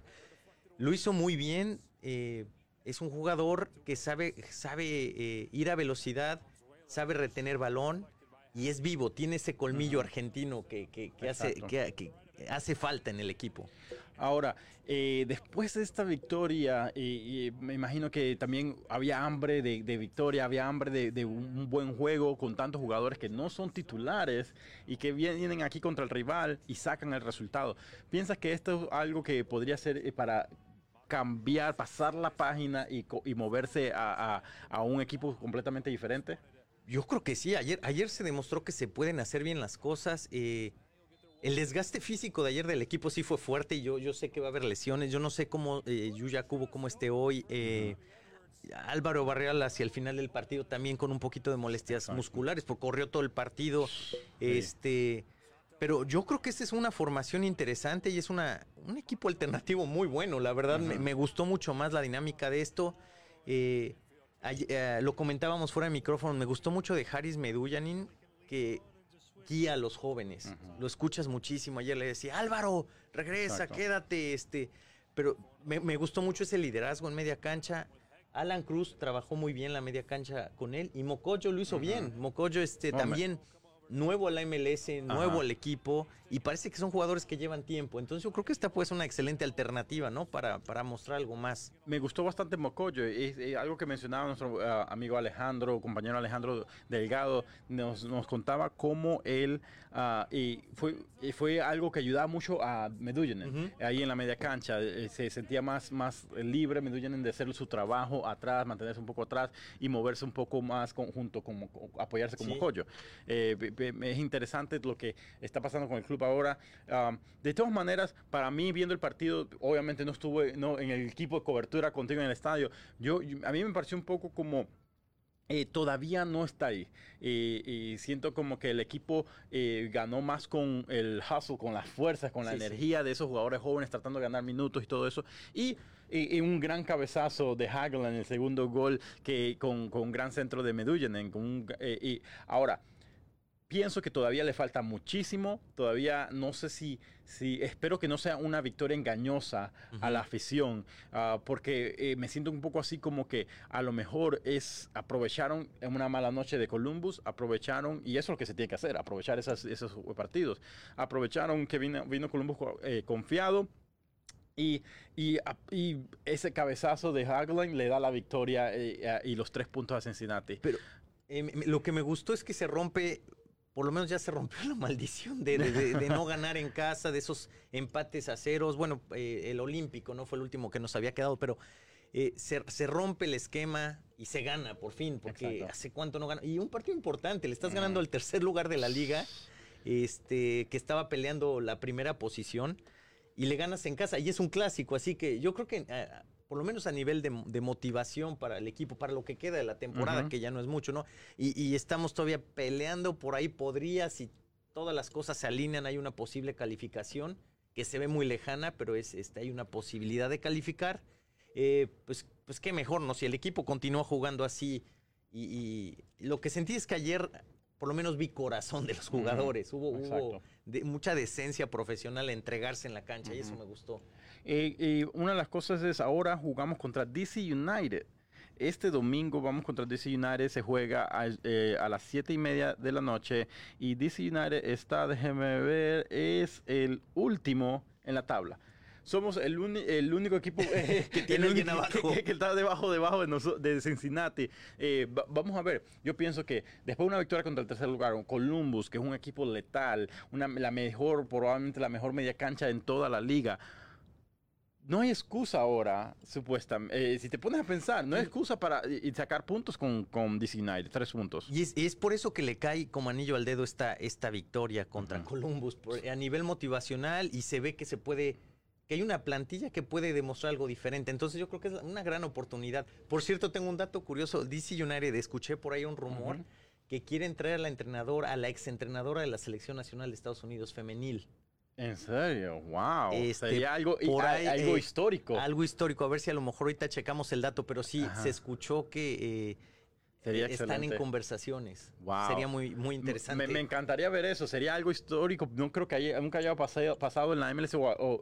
Speaker 2: Lo hizo muy bien. es un jugador que sabe, sabe ir a velocidad, sabe retener balón y es vivo, tiene ese colmillo argentino que, hace, que, hace falta en el equipo.
Speaker 1: Ahora, eh, después de esta victoria, y, me imagino que también había hambre de, victoria, había hambre de, un buen juego con tantos jugadores que no son titulares y que vienen aquí contra el rival y sacan el resultado. ¿Piensas que esto es algo que podría ser eh, para cambiar, pasar la página y, moverse a un equipo completamente diferente?
Speaker 2: Yo creo que sí. Ayer, ayer se demostró que se pueden hacer bien las cosas. Eh, el desgaste físico de ayer del equipo sí fue fuerte. Y yo, yo sé que va a haber lesiones. Yo no sé cómo eh, Yuya Cubo, cómo esté hoy. Eh, Álvaro Barreal hacia el final del partido también con un poquito de molestias musculares, porque corrió todo el partido. Este. Pero yo creo que esta es una formación interesante y es una, un equipo alternativo muy bueno. La verdad, me, me, gustó mucho más la dinámica de esto. Eh, eh, lo comentábamos fuera de micrófono, me gustó mucho de Haris Medullanin que guía a los jóvenes. Lo escuchas muchísimo. Ayer le decía, Álvaro, regresa, quédate. Este. Pero me, gustó mucho ese liderazgo en media cancha. Alan Cruz trabajó muy bien la media cancha con él y Mocoyo lo hizo bien. Mocoyo este, también nuevo la MLS, nuevo al equipo, y parece que son jugadores que llevan tiempo. Entonces yo creo que esta puede ser una excelente alternativa, ¿no? Para, para mostrar algo más.
Speaker 1: Me gustó bastante Mocoyo, es, algo que mencionaba nuestro ah, amigo Alejandro, compañero Alejandro Delgado, nos, nos contaba cómo él, uh, y fue, fue algo que ayudaba mucho a Medullinen, ahí en la media cancha, eh, se sentía más, más libre Medullinen de hacer su trabajo atrás, mantenerse un poco atrás y moverse un poco más junto con, apoyarse con Mocoyo. Eh, es interesante lo que está pasando con el club ahora. de todas maneras, para mí, viendo el partido, obviamente no estuve no, en el equipo de cobertura contigo en el estadio. Yo, a mí me pareció un poco como... Eh, todavía no está ahí. y siento como que el equipo eh, ganó más con el hustle, con las fuerzas, con la energía de esos jugadores jóvenes tratando de ganar minutos y todo eso. Y, un gran cabezazo de Hagel en el segundo gol que con, con gran centro de Medullinen. Con eh, y ahora, pienso que todavía le falta muchísimo. Todavía no sé si, si espero que no sea una victoria engañosa a la afición, ah, porque eh, me siento un poco así como que a lo mejor es aprovecharon en una mala noche de Columbus, aprovecharon, y eso es lo que se tiene que hacer, aprovechar esos partidos. Aprovecharon que vino, vino Columbus eh, confiado. Y, y, ese cabezazo de Hagelin le da la victoria eh, y los tres puntos a Cincinnati.
Speaker 2: Pero lo que me gustó es que se rompe por lo menos ya se rompió la maldición de, no ganar en casa, de esos empates a ceros. Bueno, eh, el Olímpico no fue el último que nos había quedado, pero eh, se, rompe el esquema y se gana por fin, porque hace cuánto no gana. Y un partido importante, le estás ganando al tercer lugar de la liga, este, que estaba peleando la primera posición, y le ganas en casa. Y es un clásico, así que yo creo que eh, por lo menos a nivel de, motivación para el equipo, para lo que queda de la temporada, que ya no es mucho, ¿no? Y, estamos todavía peleando por ahí, podría, si todas las cosas se alinean, hay una posible calificación que se ve muy lejana, pero es, este, hay una posibilidad de calificar. Eh, pues, pues qué mejor, ¿no? Si el equipo continúa jugando así y, lo que sentí es que ayer por lo menos vi corazón de los jugadores. Hubo, mucha decencia profesional a entregarse en la cancha y eso me gustó.
Speaker 1: Eh, y una de las cosas es ahora jugamos contra DC United. Este domingo vamos contra DC United, se juega a, eh, las 7 y media de la noche y DC United está, déjeme ver, es el último en la tabla somos el, el, único equipo
Speaker 2: que tiene abajo.
Speaker 1: Que, está debajo, debajo de, de Cincinnati. Eh, vamos a ver, yo pienso que después de una victoria contra el tercer lugar, Columbus, que es un equipo letal, una, la mejor, probablemente la mejor media cancha en toda la liga, no hay excusa ahora, supuestamente. Eh, si te pones a pensar, no hay excusa para sacar puntos con, con DC United, tres puntos.
Speaker 2: Y es, por eso que le cae como anillo al dedo esta, esta victoria contra Columbus, a nivel motivacional y se ve que se puede, que hay una plantilla que puede demostrar algo diferente. Entonces yo creo que es una gran oportunidad. Por cierto, tengo un dato curioso, DC United, escuché por ahí un rumor que quiere entrar a la entrenadora, a la exentrenadora de la Selección Nacional de Estados Unidos femenil.
Speaker 1: ¿En serio? ¡Wow! Este, Sería algo, algo
Speaker 2: eh,
Speaker 1: histórico.
Speaker 2: Algo histórico. A ver si a lo mejor ahorita checamos el dato, pero sí, se escuchó que eh, Sería eh, están en conversaciones. Sería muy, muy interesante.
Speaker 1: Me, encantaría ver eso. Sería algo histórico. No creo que haya, nunca haya pasado, pasado en la MLS o,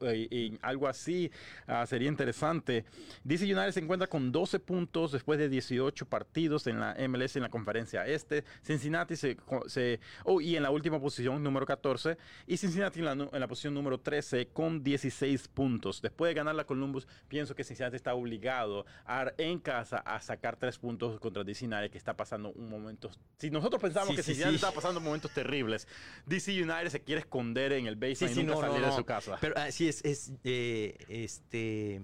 Speaker 1: algo así. Ah, sería interesante. DC United se encuentra con 12 puntos después de 18 partidos en la MLS en la conferencia este. Cincinnati se... se oh, y en la última posición, número 14. Y Cincinnati en la, en la posición número 13 con 16 puntos. Después de ganar la Columbus, pienso que Cincinnati está obligado a, en casa a sacar 3 puntos contra DC Que está pasando un momento. Si nosotros pensamos que si sí. está pasando momentos terribles, DC United se quiere esconder en el basement y nunca salir de su casa.
Speaker 2: Pero así ah, es, es eh, este.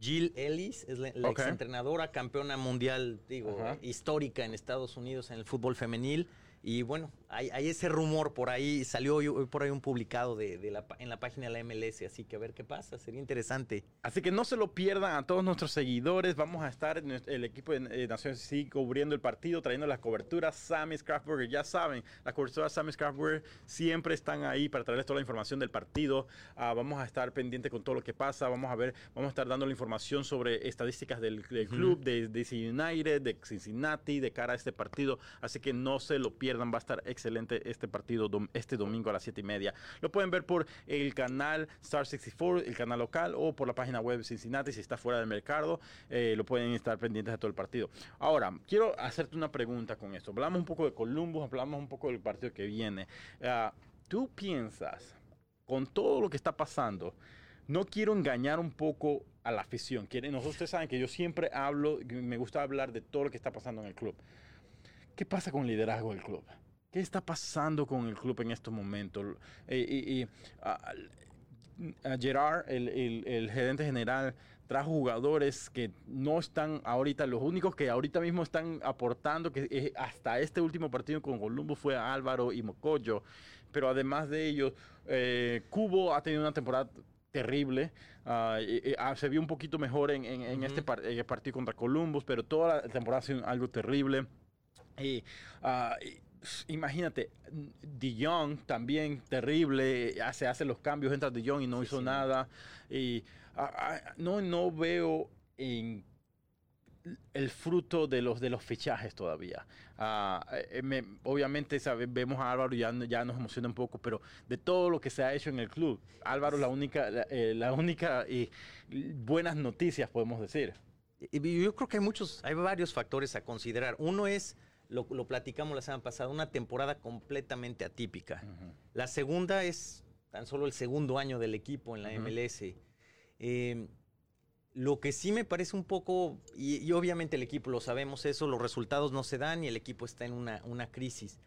Speaker 2: Jill Ellis es la, ex entrenadora, campeona mundial, digo, histórica en Estados Unidos en el fútbol femenil. Y bueno, hay, ese rumor por ahí, salió por ahí un publicado de, la, en la página de la MLS, así que a ver qué pasa, sería interesante.
Speaker 1: Así que no se lo pierdan a todos nuestros seguidores, vamos a estar en el equipo de Naciones sí cubriendo el partido, trayendo las coberturas Sammy's Craftburger, ya saben, las coberturas Sammy's Craftburger siempre están ahí para traerles toda la información del partido, ah, vamos a estar pendientes con todo lo que pasa, vamos a ver, vamos a estar dando la información sobre estadísticas del, club, de DC United, de Cincinnati, de cara a este partido, así que no se lo pierdan, va a estar excelente este partido este domingo a las 7 y media. Lo pueden ver por el canal Star 64, el canal local, o por la página web Cincinnati, si está fuera del mercado, eh, lo pueden estar pendientes de todo el partido. Ahora, quiero hacerte una pregunta con esto. Hablamos un poco de Columbus, hablamos un poco del partido que viene. Ah, ¿Tú piensas, con todo lo que está pasando, no quiero engañar un poco a la afición. Nosotros ustedes saben que yo siempre hablo, me gusta hablar de todo lo que está pasando en el club. ¿Qué pasa con el liderazgo del club? ¿Qué está pasando con el club en estos momentos? Eh, y, Gerard, el, gerente general, trajo jugadores que no están ahorita, los únicos que ahorita mismo están aportando, que hasta este último partido con Columbus fue Álvaro y Mocoyo, pero además de ellos, eh, Cubo ha tenido una temporada terrible. Ah, ah, se vio un poquito mejor en, este partido contra Columbus, pero toda la temporada ha sido algo terrible. Y, uh, imagínate, De Jong también terrible, se hace los cambios, entra De Jong y no hizo nada. Y no, no veo en el fruto de los de los fichajes todavía. Eh, obviamente vemos a Álvaro ya, ya nos emociona un poco, pero de todo lo que se ha hecho en el club, Álvaro la única, la, eh, única y buenas noticias podemos decir.
Speaker 2: Yo creo que hay muchos, hay varios factores a considerar. Uno es lo, platicamos la semana pasada, una temporada completamente atípica. La segunda es tan solo el segundo año del equipo en la MLS. Em, lo que sí me parece un poco, y, obviamente el equipo lo sabemos eso, los resultados no se dan y el equipo está en una, una crisis.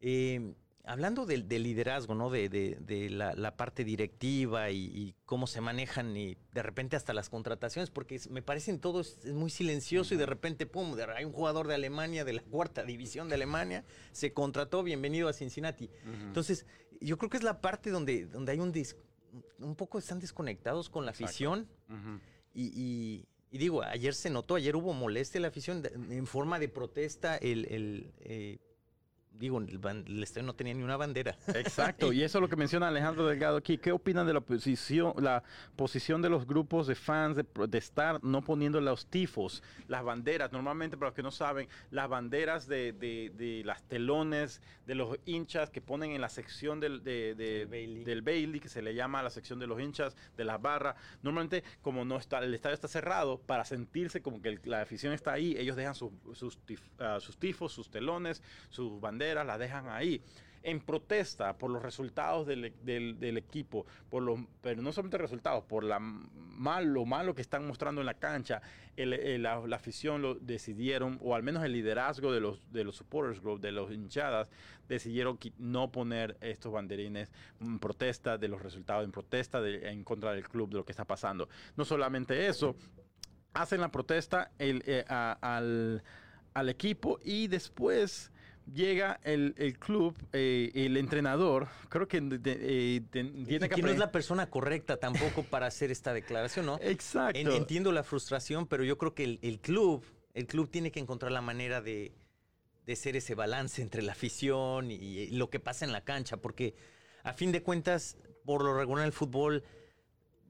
Speaker 2: Eh, hablando del, liderazgo, ¿no? De, la, parte directiva y, cómo se manejan y de repente hasta las contrataciones, porque me parecen todo es, muy silencioso y de repente, pum, hay un jugador de Alemania, de la cuarta división de Alemania, se contrató, bienvenido a Cincinnati. Entonces, yo creo que es la parte donde, donde hay un, un poco están desconectados con la afición. Y, digo, ayer se notó, ayer hubo molestia en la afición en forma de protesta, el, el eh, digo, el, estadio no tenía ni una bandera.
Speaker 1: Exacto, y eso es lo que menciona Alejandro Delgado aquí. ¿Qué opinan de la posición, la posición de los grupos de fans de, estar no poniendo los tifos, las banderas? Normalmente, para los que no saben, las banderas de, de, las telones de los hinchas que ponen en la sección del, Bailey. del Bailey, que se le llama la sección de los hinchas, de las barras. Normalmente, como no está, el estadio está cerrado, para sentirse como que la afición está ahí, ellos dejan sus, sus, ah, sus tifos, sus telones, sus banderas la dejan ahí en protesta por los resultados del, del, equipo, por los, pero no solamente resultados, por la mal, lo malo que están mostrando en la cancha, la, afición lo decidieron, o al menos el liderazgo de los, de los supporters group, de los hinchadas, decidieron no poner estos banderines en protesta de los resultados, en protesta en contra del club, de lo que está pasando. No solamente eso, hacen la protesta el, eh, al, al equipo y después llega el, club, eh, el entrenador, creo que
Speaker 2: eh, tiene que... no es la persona correcta tampoco para hacer esta declaración, ¿no?
Speaker 1: Exacto.
Speaker 2: entiendo la frustración, pero yo creo que el, club, el club tiene que encontrar la manera de, de ser ese balance entre la afición y, lo que pasa en la cancha, porque a fin de cuentas, por lo regular el fútbol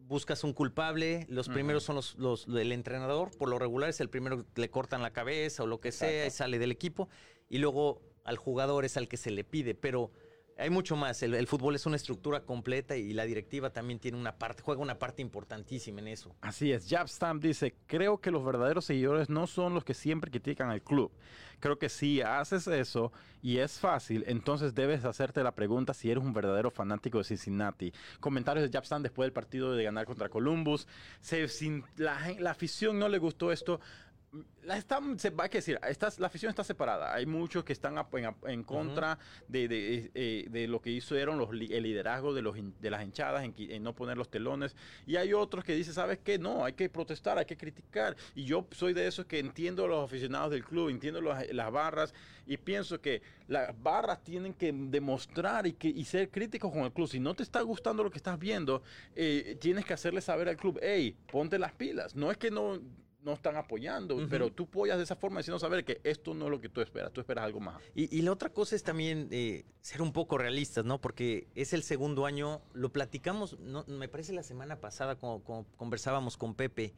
Speaker 2: buscas un culpable, los primeros son los, los, del entrenador, por lo regular es el primero que le cortan la cabeza o lo que sea y sale del equipo, y luego al jugador es al que se le pide, pero hay mucho más. El, fútbol es una estructura completa y la directiva también tiene una parte, juega una parte importantísima en eso.
Speaker 1: Así es. Stamp dice, creo que los verdaderos seguidores no son los que siempre critican al club. Creo que si haces eso y es fácil, entonces debes hacerte la pregunta si eres un verdadero fanático de Cincinnati. Comentarios de Stamp después del partido de ganar contra Columbus. Si la, la afición no le gustó esto, la está, se va a decir, la afición está separada. Hay muchos que están en, en contra de, de, eh, de, lo que hicieron los, el liderazgo de, los, de las hinchadas en, no poner los telones. Y hay otros que dicen, ¿sabes qué? No, hay que protestar, hay que criticar. Y yo soy de esos que entiendo a los aficionados del club, entiendo las barras y pienso que las barras tienen que demostrar y, que, y ser críticos con el club. Si no te está gustando lo que estás viendo, eh, tienes que hacerle saber al club, hey, ponte las pilas. No es que no no están apoyando, pero tú apoyas de esa forma diciendo saber que esto no es lo que tú esperas, tú esperas algo más.
Speaker 2: Y, la otra cosa es también eh, ser un poco realistas, ¿no? Porque es el segundo año, lo platicamos, no, me parece la semana pasada cuando, conversábamos con Pepe,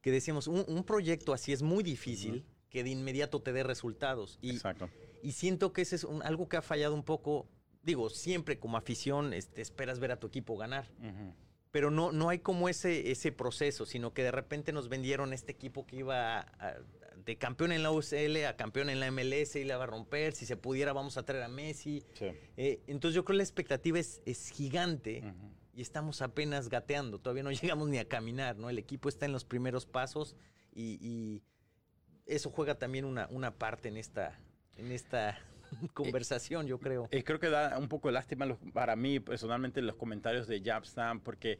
Speaker 2: que decíamos, un, proyecto así es muy difícil que de inmediato te dé resultados. Y,
Speaker 1: Exacto.
Speaker 2: Y siento que ese es algo que ha fallado un poco, digo, siempre como afición este, esperas ver a tu equipo ganar pero no, no hay como ese, ese proceso, sino que de repente nos vendieron este equipo que iba de campeón en la UCL a campeón en la MLS y la va a romper, si se pudiera vamos a traer a Messi. Eh, entonces yo creo que la expectativa es, es gigante y estamos apenas gateando, todavía no llegamos ni a caminar, ¿no? El equipo está en los primeros pasos y, eso juega también una, una parte en esta, en esta conversación, yo creo.
Speaker 1: Y creo que da un poco de lástima para mí personalmente los comentarios de Jabstam porque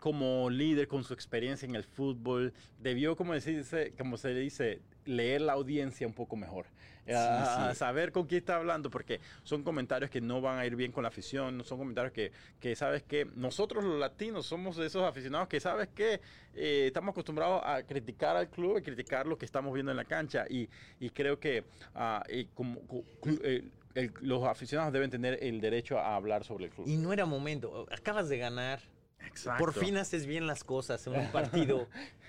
Speaker 1: como líder con su experiencia en el fútbol debió, como, decirse, como se dice, leer la audiencia un poco mejor. a, saber con quién está hablando, porque son comentarios que no van a ir bien con la afición, son comentarios que, que sabes que nosotros los latinos somos de esos aficionados que sabes que eh, estamos acostumbrados a criticar al club y criticar lo que estamos viendo en la cancha y, y creo que uh, y como, eh, los aficionados deben tener el derecho a hablar sobre el club.
Speaker 2: Y no era momento, acabas de ganar. Exacto. Por fin haces bien las cosas en un partido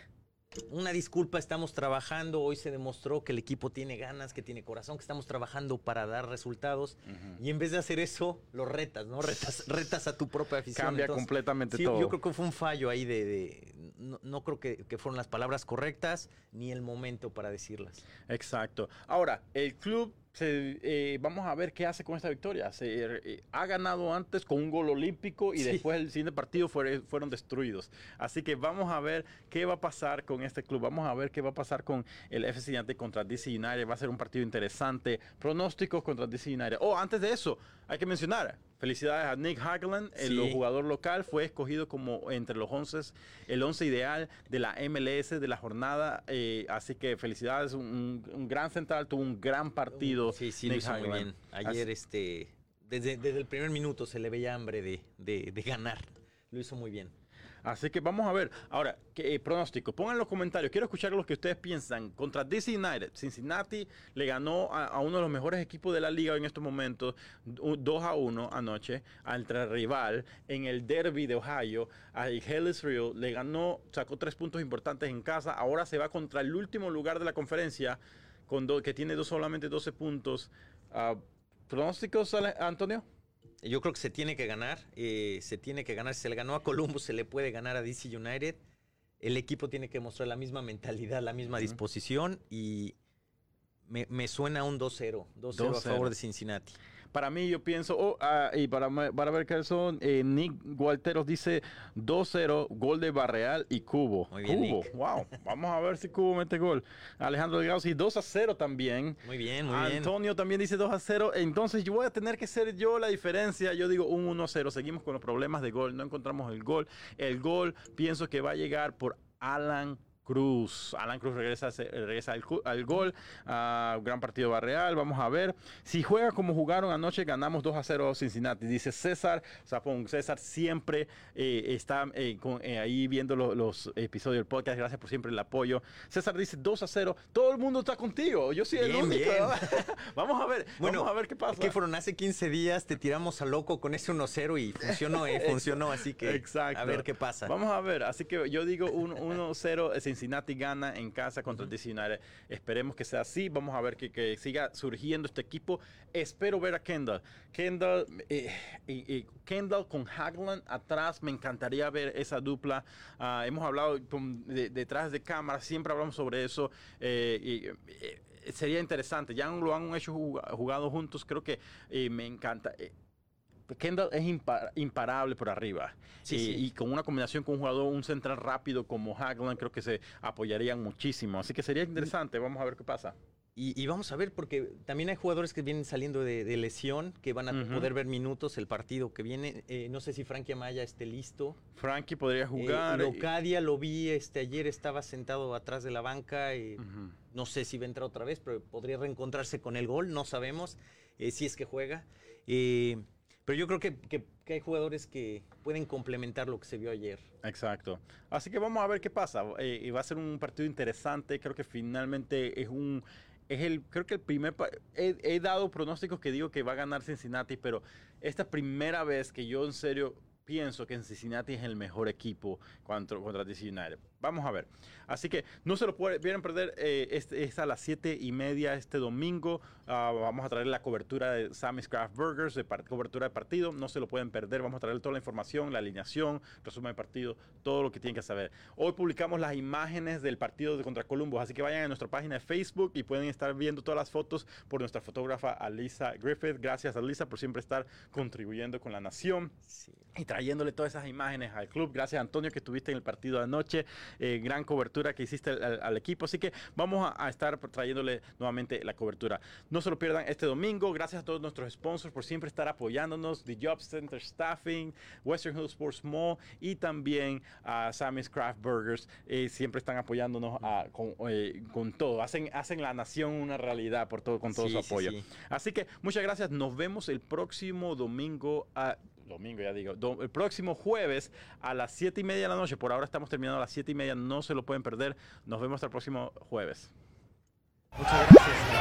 Speaker 2: una disculpa, estamos trabajando, hoy se demostró que el equipo tiene ganas, que tiene corazón, que estamos trabajando para dar resultados y en vez de hacer eso, lo retas, ¿no? Retas, retas a tu propia afición.
Speaker 1: Cambia completamente todo.
Speaker 2: Yo creo que fue un fallo ahí de... no, creo que, que, fueron las palabras correctas ni el momento para decirlas.
Speaker 1: Exacto. Ahora, el club eh, vamos a ver qué hace con esta victoria. Se eh, ha ganado antes con un gol olímpico y después el siguiente partido fueron destruidos. Así que vamos a ver qué va a pasar con este club. Vamos a ver qué va a pasar con el FC United contra DC United. Va a ser un partido interesante. Pronósticos contra DC United. Oh, antes de eso, hay que mencionar, felicidades a Nick Hagland, el jugador local, fue escogido como entre los 11, el 11 ideal de la MLS de la jornada, eh, así que felicidades, un, gran central, tuvo un gran partido.
Speaker 2: Sí, sí, lo hizo muy bien. Ayer, este, desde, desde, el primer minuto se le veía hambre de, de, de ganar, lo hizo muy bien.
Speaker 1: Así que vamos a ver. Ahora, ¿qué, eh, pronóstico. Pongan en los comentarios. Quiero escuchar lo que ustedes piensan. Contra DC United, Cincinnati le ganó a, uno de los mejores equipos de la liga en estos momentos, 2 a 1 anoche, al rival en el derby de Ohio. A Hellis Real le ganó, sacó tres puntos importantes en casa. Ahora se va contra el último lugar de la conferencia, con que tiene dos, solamente 12 puntos. Uh, ¿Pronósticos, Antonio?
Speaker 2: Yo creo que se tiene que ganar. Eh, se tiene que ganar. Si se le ganó a Columbus, se le puede ganar a DC United. El equipo tiene que mostrar la misma mentalidad, la misma disposición. Y me, me suena un 2-0. 2-0 a favor de Cincinnati.
Speaker 1: Para mí, yo pienso, oh, ah, y para, para ver qué son, eh, Nick Gualteros dice 2-0, gol de Barreal y Cubo.
Speaker 2: Muy bien,
Speaker 1: Cubo, wow. Vamos a ver si Cubo mete gol. Alejandro Delgado sí, 2-0 también.
Speaker 2: Muy bien, muy
Speaker 1: bien. Antonio también dice 2-0. Entonces, yo voy a tener que ser yo la diferencia. Yo digo un 1-0. Seguimos con los problemas de gol. No encontramos el gol. El gol, pienso que va a llegar por Alan Cruz. Alan Cruz regresa, regresa al, gol. Ah, gran partido Barreal. Vamos a ver. Si juega como jugaron anoche, ganamos 2 a 0 Cincinnati. Dice César Zapón. César siempre eh, está eh, eh, ahí viendo los episodios del podcast. Gracias por siempre el apoyo. César dice 2 a 0. Todo el mundo está contigo. Yo soy el único. vamos a ver. Bueno, vamos a ver qué pasa.
Speaker 2: Que fueron hace 15 días. Te tiramos a loco con ese 1-0 y funcionó, funcionó. Así que Exacto. a ver qué pasa.
Speaker 1: Vamos a ver. Así que yo digo 1-0 Cincinnati gana en casa contra el DC Esperemos que sea así. Vamos a ver que, siga surgiendo este equipo. Espero ver a Kendall. Kendall, eh, Kendall con Hagland atrás. Me encantaría ver esa dupla. Ah, hemos hablado detrás de cámara. Siempre hablamos sobre eso. Eh, eh, sería interesante. Ya lo han hecho jugado juntos. Creo que me encanta Kendall es imparable por arriba.
Speaker 2: Sí,
Speaker 1: y,
Speaker 2: sí.
Speaker 1: y, con una combinación con un jugador, un central rápido como Hagland, creo que se apoyarían muchísimo. Así que sería interesante. Vamos a ver qué pasa.
Speaker 2: Y, y, vamos a ver, porque también hay jugadores que vienen saliendo de, de lesión, que van a uh -huh. poder ver minutos el partido que viene. Eh, no sé si Frankie Amaya esté listo.
Speaker 1: Frankie podría jugar.
Speaker 2: Eh, Locadia lo vi este, ayer, estaba sentado atrás de la banca. Y uh -huh. No sé si va a entrar otra vez, pero podría reencontrarse con el gol, no sabemos eh, si es que juega. Eh, pero yo creo que, que, hay jugadores que pueden complementar lo que se vio ayer.
Speaker 1: Exacto. Así que vamos a ver qué pasa. Eh, va a ser un partido interesante. Creo que finalmente es un es el, creo que el primer, he, he, dado pronósticos que digo que va a ganar Cincinnati, pero esta primera vez que yo en serio pienso que Cincinnati es el mejor equipo contra, contra DC United. Vamos a ver. Así que no se lo pueden perder. Eh, es, es, a las 7 y media este domingo. Uh, vamos a traer la cobertura de Sammy's Craft Burgers, de cobertura de partido. No se lo pueden perder. Vamos a traer toda la información, la alineación, resumen de partido, todo lo que tienen que saber. Hoy publicamos las imágenes del partido de contra Columbus. Así que vayan a nuestra página de Facebook y pueden estar viendo todas las fotos por nuestra fotógrafa Alisa Griffith. Gracias, Alisa, por siempre estar contribuyendo con la nación
Speaker 2: sí.
Speaker 1: y trayéndole todas esas imágenes al club. Gracias, Antonio, que estuviste en el partido de anoche. Eh, gran cobertura que hiciste al, al, equipo. Así que vamos a, a, estar trayéndole nuevamente la cobertura. No se lo pierdan este domingo. Gracias a todos nuestros sponsors por siempre estar apoyándonos. The Job Center Staffing, Western Hills Sports Mall y también a Sammy's Craft Burgers. Eh, siempre están apoyándonos a, con, eh, con, todo. Hacen, hacen la nación una realidad por todo, con todo
Speaker 2: sí,
Speaker 1: su apoyo.
Speaker 2: Sí, sí.
Speaker 1: Así que muchas gracias. Nos vemos el próximo domingo a domingo ya digo, el próximo jueves a las 7 y media de la noche. Por ahora estamos terminando a las 7 y media, no se lo pueden perder. Nos vemos hasta el próximo jueves.
Speaker 2: Muchas gracias.